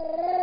you